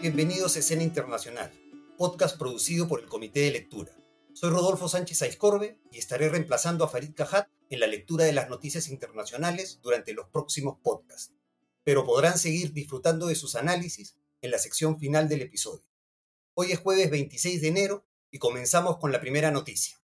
Bienvenidos a Escena Internacional, podcast producido por el Comité de Lectura. Soy Rodolfo Sánchez Aizcorbe y estaré reemplazando a Farid Cajat en la lectura de las noticias internacionales durante los próximos podcasts, pero podrán seguir disfrutando de sus análisis en la sección final del episodio. Hoy es jueves 26 de enero y comenzamos con la primera noticia.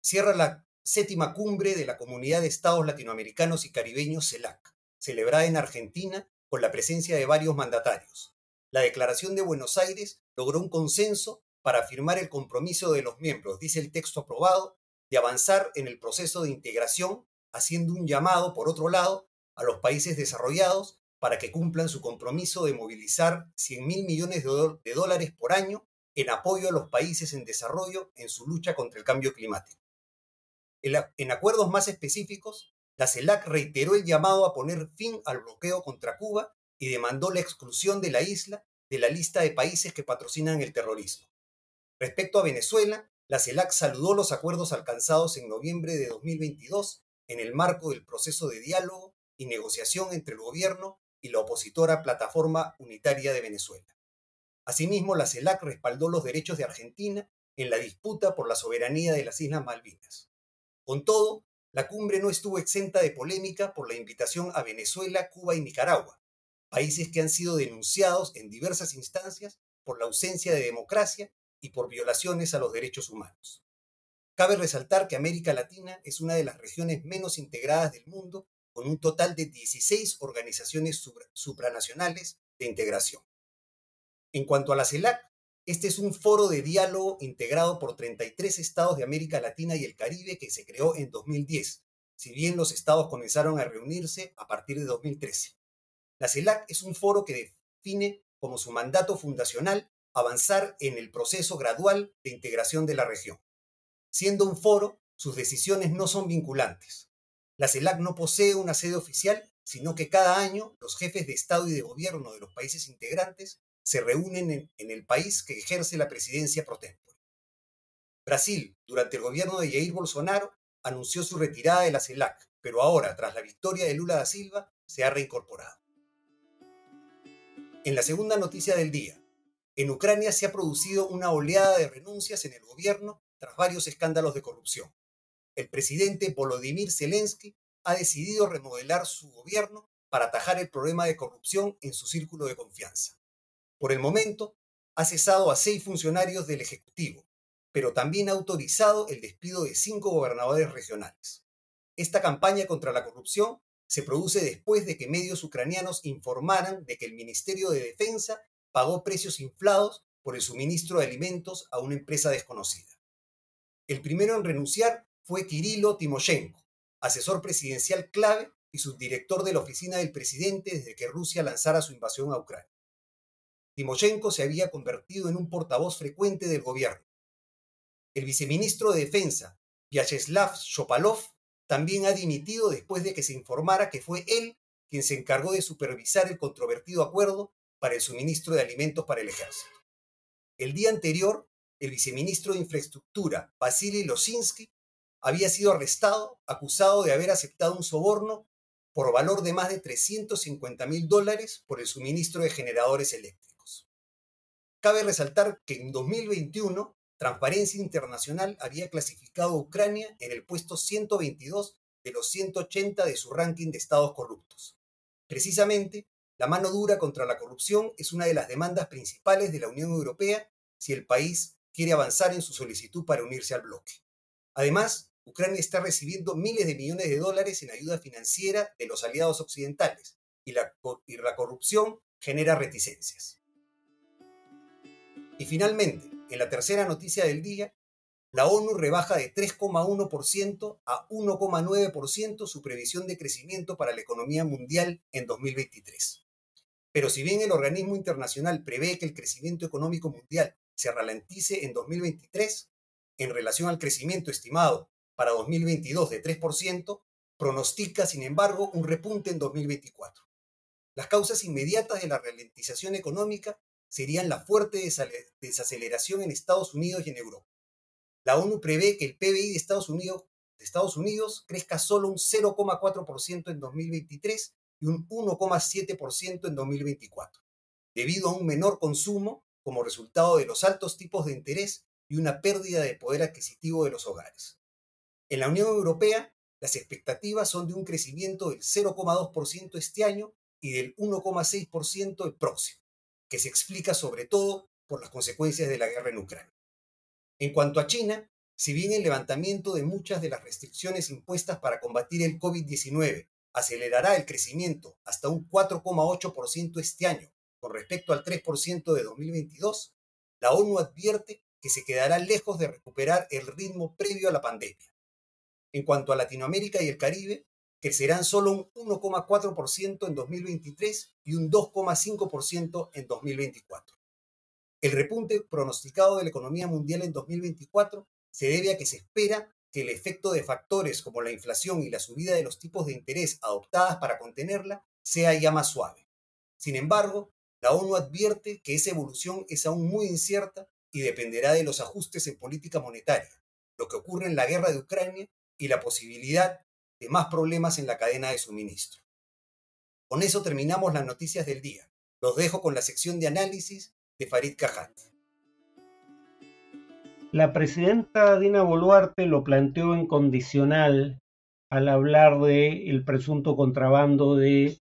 Cierra la séptima cumbre de la Comunidad de Estados Latinoamericanos y Caribeños CELAC, celebrada en Argentina con la presencia de varios mandatarios la Declaración de Buenos Aires logró un consenso para afirmar el compromiso de los miembros, dice el texto aprobado, de avanzar en el proceso de integración, haciendo un llamado, por otro lado, a los países desarrollados para que cumplan su compromiso de movilizar 100 mil millones de, dólares por año en apoyo a los países en desarrollo en su lucha contra el cambio climático. En acuerdos más específicos, la CELAC reiteró el llamado a poner fin al bloqueo contra Cuba y demandó la exclusión de la isla de la lista de países que patrocinan el terrorismo. Respecto a Venezuela, la CELAC saludó los acuerdos alcanzados en noviembre de 2022 en el marco del proceso de diálogo y negociación entre el gobierno y la opositora Plataforma Unitaria de Venezuela. Asimismo, la CELAC respaldó los derechos de Argentina en la disputa por la soberanía de las Islas Malvinas. Con todo, la cumbre no estuvo exenta de polémica por la invitación a Venezuela, Cuba y Nicaragua, países que han sido denunciados en diversas instancias por la ausencia de democracia y por violaciones a los derechos humanos. Cabe resaltar que América Latina es una de las regiones menos integradas del mundo, con un total de 16 organizaciones supranacionales de integración. En cuanto a la CELAC, este es un foro de diálogo integrado por 33 estados de América Latina y el Caribe que se creó en 2010, si bien los estados comenzaron a reunirse a partir de 2013. La CELAC es un foro que define como su mandato fundacional avanzar en el proceso gradual de integración de la región. Siendo un foro, sus decisiones no son vinculantes. La CELAC no posee una sede oficial, sino que cada año los jefes de Estado y de Gobierno de los países integrantes se reúnen en, el país que ejerce la presidencia pro tempore. Brasil, durante el gobierno de Jair Bolsonaro, anunció su retirada de la CELAC, pero ahora, tras la victoria de Lula da Silva, se ha reincorporado. En la segunda noticia del día, en Ucrania se ha producido una oleada de renuncias en el gobierno tras varios escándalos de corrupción. El presidente Volodymyr Zelensky ha decidido remodelar su gobierno para atajar el problema de corrupción en su círculo de confianza. Por el momento, ha cesado a seis funcionarios del Ejecutivo, pero también ha autorizado el despido de cinco gobernadores regionales. Esta campaña contra la corrupción se produce después de que medios ucranianos informaran de que el Ministerio de Defensa pagó precios inflados por el suministro de alimentos a una empresa desconocida. El primero en renunciar fue Kirilo Timoshenko, asesor presidencial clave y subdirector de la oficina del presidente desde que Rusia lanzara su invasión a Ucrania. Timoshenko se había convertido en un portavoz frecuente del gobierno. El viceministro de Defensa, Vyacheslav Shopalov, también ha dimitido después de que se informara que fue él quien se encargó de supervisar el controvertido acuerdo para el suministro de alimentos para el ejército. El día anterior, el viceministro de Infraestructura, Vasily Losinski, había sido arrestado acusado de haber aceptado un soborno por valor de más de 350 mil dólares por el suministro de generadores eléctricos. Cabe resaltar que en 2021 Transparencia Internacional había clasificado a Ucrania en el puesto 122 de los 180 de su ranking de estados corruptos. Precisamente, la mano dura contra la corrupción es una de las demandas principales de la Unión Europea si el país quiere avanzar en su solicitud para unirse al bloque. Además, Ucrania está recibiendo miles de millones de dólares en ayuda financiera de los aliados occidentales y la, corrupción genera reticencias. Y finalmente, en la tercera noticia del día, la ONU rebaja de 3,1% a 1,9% su previsión de crecimiento para la economía mundial en 2023. Pero si bien el organismo internacional prevé que el crecimiento económico mundial se ralentice en 2023, en relación al crecimiento estimado para 2022 de 3%, pronostica, sin embargo, un repunte en 2024. Las causas inmediatas de la ralentización económica serían la fuerte desaceleración en Estados Unidos y en Europa. La ONU prevé que el PBI de Estados Unidos, crezca solo un 0,4% en 2023 y un 1,7% en 2024. debido a un menor consumo como resultado de los altos tipos de interés y una pérdida de poder adquisitivo de los hogares. En la Unión Europea, las expectativas son de un crecimiento del 0,2% este año y del 1,6% el próximo, que se explica sobre todo por las consecuencias de la guerra en Ucrania. En cuanto a China, si bien el levantamiento de muchas de las restricciones impuestas para combatir el COVID-19 acelerará el crecimiento hasta un 4,8% este año con respecto al 3% de 2022, la ONU advierte que se quedará lejos de recuperar el ritmo previo a la pandemia. En cuanto a Latinoamérica y el Caribe, crecerán solo un 1,4% en 2023 y un 2,5% en 2024. El repunte pronosticado de la economía mundial en 2024 se debe a que se espera que el efecto de factores como la inflación y la subida de los tipos de interés adoptadas para contenerla sea ya más suave. Sin embargo, la ONU advierte que esa evolución es aún muy incierta y dependerá de los ajustes en política monetaria, lo que ocurre en la guerra de Ucrania y la posibilidad de más problemas en la cadena de suministro. Con eso terminamos las noticias del día. Los dejo con la sección de análisis de Farid Cajat. La presidenta Dina Boluarte lo planteó en condicional al hablar del el presunto contrabando de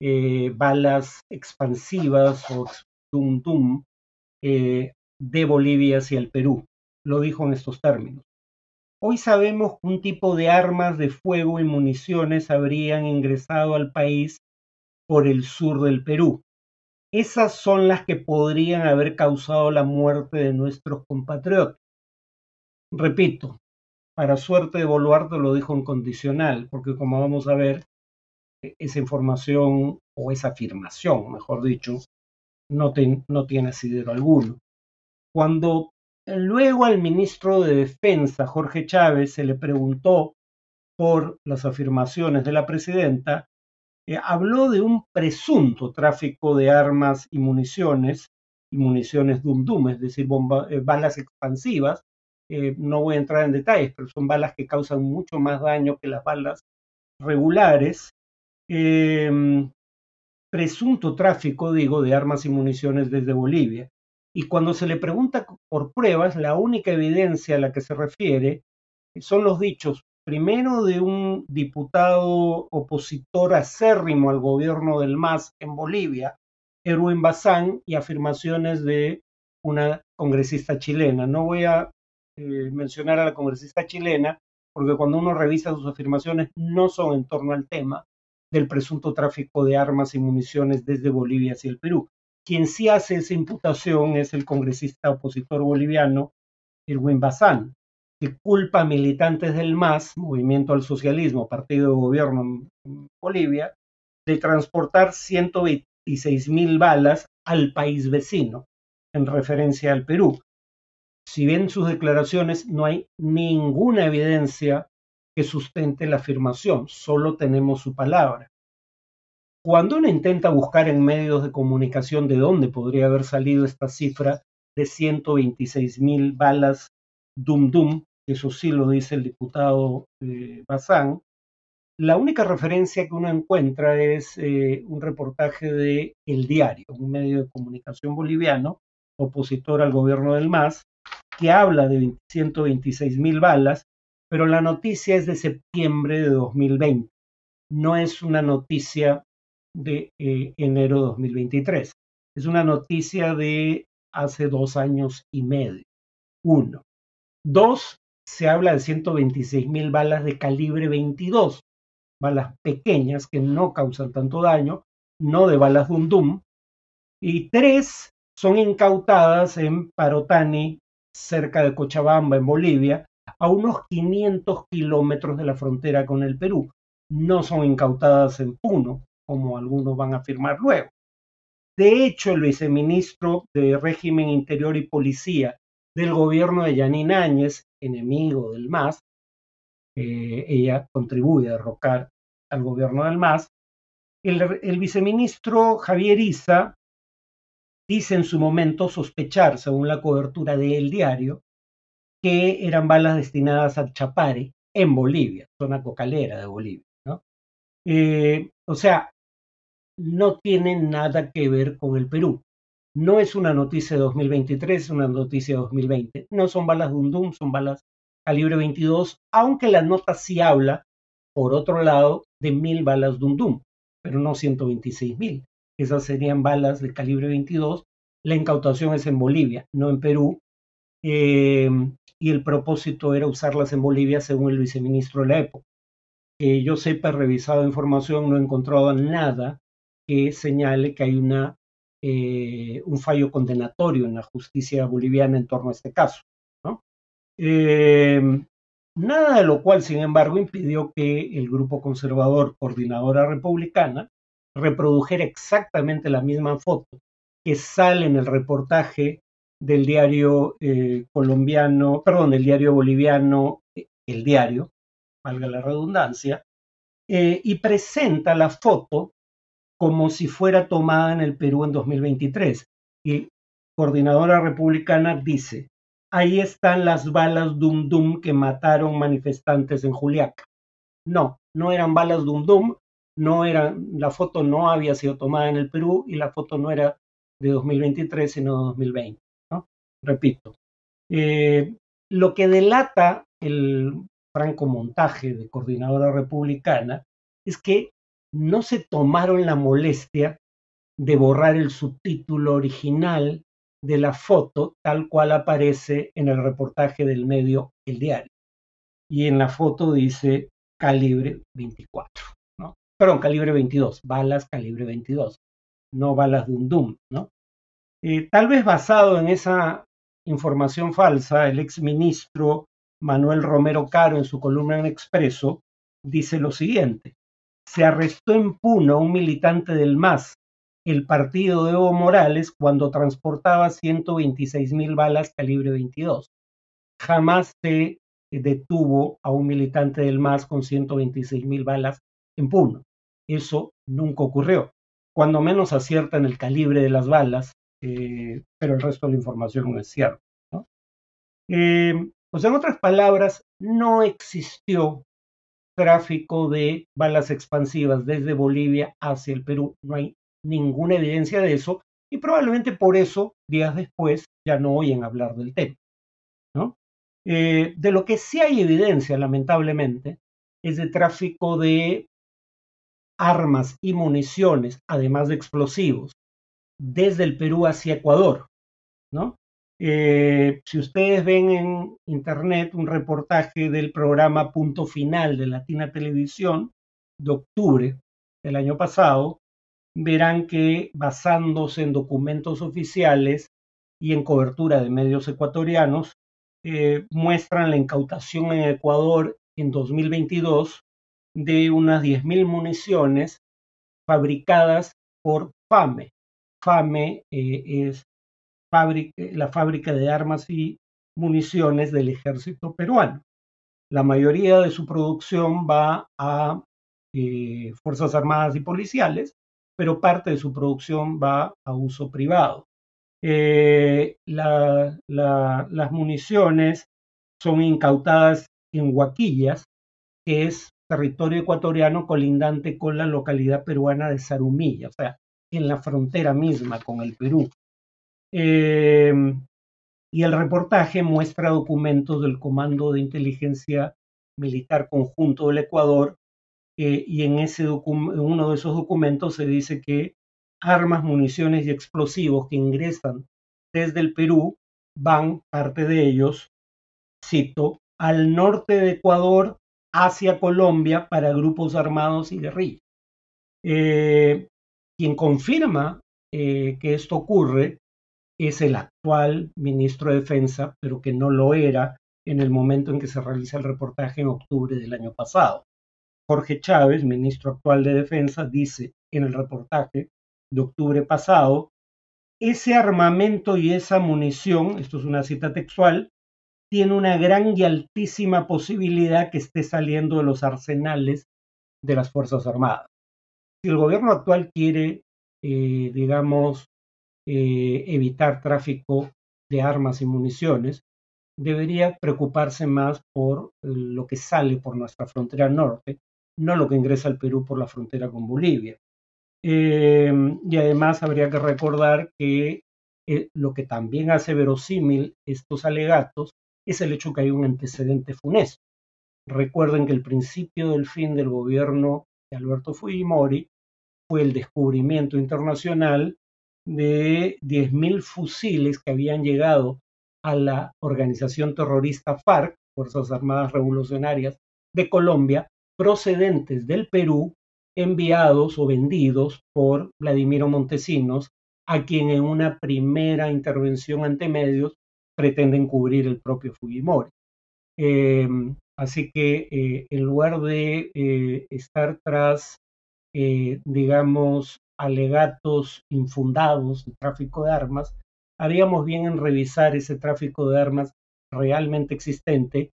eh, balas expansivas o tum tum eh, de Bolivia hacia el Perú. Lo dijo en estos términos. Hoy sabemos que un tipo de armas de fuego y municiones habrían ingresado al país por el sur del Perú. Esas son las que podrían haber causado la muerte de nuestros compatriotas. Repito, para suerte de Boluarte lo dijo en condicional, porque como vamos a ver, esa información o esa afirmación, mejor dicho, no, no tiene asidero alguno. Cuando luego al ministro de Defensa, Jorge Chávez, se le preguntó por las afirmaciones de la presidenta, eh, habló de un presunto tráfico de armas y municiones, y municiones dum dum, es decir, eh, balas expansivas, eh, no voy a entrar en detalles, pero son balas que causan mucho más daño que las balas regulares. Presunto tráfico, digo, de armas y municiones desde Bolivia. Y cuando se le pregunta por pruebas, la única evidencia a la que se refiere son los dichos, primero de un diputado opositor acérrimo al gobierno del MAS en Bolivia, Erwin Bazán, y afirmaciones de una congresista chilena. No voy a eh, mencionar a la congresista chilena, porque cuando uno revisa sus afirmaciones no son en torno al tema del presunto tráfico de armas y municiones desde Bolivia hacia el Perú. Quien sí hace esa imputación es el congresista opositor boliviano, Irwin Bazán, que culpa a militantes del MAS, Movimiento al Socialismo, partido de gobierno en Bolivia, de transportar 126 mil balas al país vecino, en referencia al Perú, si bien sus declaraciones no hay ninguna evidencia que sustente la afirmación, solo tenemos su palabra. Cuando uno intenta buscar en medios de comunicación de dónde podría haber salido esta cifra de 126 mil balas dum dum, eso sí lo dice el diputado eh, Bazán, la única referencia que uno encuentra es eh, un reportaje de El Diario, un medio de comunicación boliviano, opositor al gobierno del MAS, que habla de 126 mil balas, pero la noticia es de septiembre de 2020. No es una noticia de eh, enero de 2023. Es una noticia de hace dos años y medio. Uno. Dos, se habla de 126 mil balas de calibre 22, balas pequeñas que no causan tanto daño, no de balas Dum Dum. Y tres, son incautadas en Parotani, cerca de Cochabamba, en Bolivia, a unos 500 kilómetros de la frontera con el Perú. No son incautadas en Puno, como algunos van a afirmar luego. De hecho, el viceministro de Régimen Interior y Policía del gobierno de Yanín Áñez, enemigo del MAS, eh, ella contribuye a derrocar al gobierno del MAS, el, viceministro Javier Isa dice en su momento sospechar, según la cobertura de El Diario, que eran balas destinadas a Chapare en Bolivia, zona cocalera de Bolivia. Eh, o sea, no tienen nada que ver con el Perú. no es una noticia de 2023, es una noticia de 2020. No son balas Dundum, son balas calibre 22, aunque la nota sí habla, por otro lado, de mil balas Dundum, pero no 126 mil. Esas serían balas de calibre 22. La incautación es en Bolivia, no en Perú. Eh, y el propósito era usarlas en Bolivia según el viceministro de la época. Que yo sepa, he revisado información, no he encontrado nada que señale que hay una, eh, un fallo condenatorio en la justicia boliviana en torno a este caso. Eh, nada de lo cual, sin embargo, impidió que el grupo conservador Coordinadora Republicana reprodujera exactamente la misma foto que sale en el reportaje del diario eh, colombiano, perdón, del diario boliviano, el diario, valga la redundancia, eh, y presenta la foto como si fuera tomada en el Perú en 2023. Y Coordinadora Republicana dice, ahí están las balas Dum Dum que mataron manifestantes en Juliaca. No, no eran balas Dum Dum, no eran, la foto no había sido tomada en el Perú y la foto no era de 2023, sino de 2020. ¿no? Repito, eh, lo que delata el franco montaje de coordinadora republicana es que no se tomaron la molestia de borrar el subtítulo original de la foto tal cual aparece en el reportaje del medio El Diario. Y en la foto dice calibre 24, ¿no? Perdón, calibre 22, balas calibre 22, no balas de un ¿no? Eh, tal vez basado en esa información falsa, el ex ministro Manuel Romero Caro en su columna en Expreso dice lo siguiente, se arrestó en Puno a un militante del MAS el partido de Evo Morales cuando transportaba 126 mil balas calibre 22. Jamás se detuvo a un militante del MAS con 126 mil balas en Puno. Eso nunca ocurrió. Cuando menos acierta en el calibre de las balas, eh, pero el resto de la información no es cierto. Eh, pues en otras palabras, no existió tráfico de balas expansivas desde Bolivia hacia el Perú. No hay ninguna evidencia de eso y probablemente por eso, días después, ya no oyen hablar del tema. ¿no? Eh, de lo que sí hay evidencia, lamentablemente, es de tráfico de armas y municiones, además de explosivos, desde el Perú hacia Ecuador. ¿no? Eh, si ustedes ven en internet un reportaje del programa Punto Final de Latina Televisión de octubre del año pasado, verán que basándose en documentos oficiales y en cobertura de medios ecuatorianos, eh, muestran la incautación en Ecuador en 2022 de unas 10.000 municiones fabricadas por FAME. FAME eh, es la fábrica de armas y municiones del ejército peruano. La mayoría de su producción va a eh, Fuerzas Armadas y Policiales, pero parte de su producción va a uso privado. Eh, las municiones son incautadas en Huaquillas, que es territorio ecuatoriano colindante con la localidad peruana de Zarumilla, o sea, en la frontera misma con el Perú. Eh, y el reportaje muestra documentos del Comando de Inteligencia Militar Conjunto del Ecuador eh, y en, ese uno de esos documentos se dice que armas, municiones y explosivos que ingresan desde el Perú van, parte de ellos, cito, al norte de Ecuador hacia Colombia para grupos armados y guerrillas. Eh, quien confirma eh, que esto ocurre es el actual ministro de Defensa, pero que no lo era en el momento en que se realiza el reportaje en octubre del año pasado. Jorge Chávez, ministro actual de Defensa, dice en el reportaje de octubre pasado, ese armamento y esa munición, esto es una cita textual, tiene una gran y altísima posibilidad que esté saliendo de los arsenales de las Fuerzas Armadas. Si el gobierno actual quiere, eh, digamos, eh, evitar tráfico de armas y municiones, debería preocuparse más por lo que sale por nuestra frontera norte no lo que ingresa al Perú por la frontera con Bolivia. Eh, y además habría que recordar que Eh, lo que también hace verosímil estos alegatos es el hecho que hay un antecedente funesto. Recuerden que el principio del fin del gobierno de Alberto Fujimori fue el descubrimiento internacional de 10.000 fusiles que habían llegado a la organización terrorista FARC, Fuerzas Armadas Revolucionarias de Colombia, procedentes del Perú, enviados o vendidos por Vladimiro Montesinos, a quien en una primera intervención ante medios pretenden cubrir el propio Fujimori. Em, así que eh, en lugar de eh, estar tras, eh, digamos, alegatos infundados de tráfico de armas, haríamos bien en revisar ese tráfico de armas realmente existente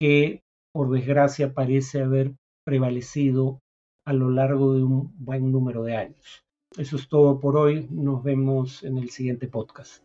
que, por desgracia, parece haber prevalecido a lo largo de un buen número de años. Eso es todo por hoy. Nos vemos en el siguiente podcast.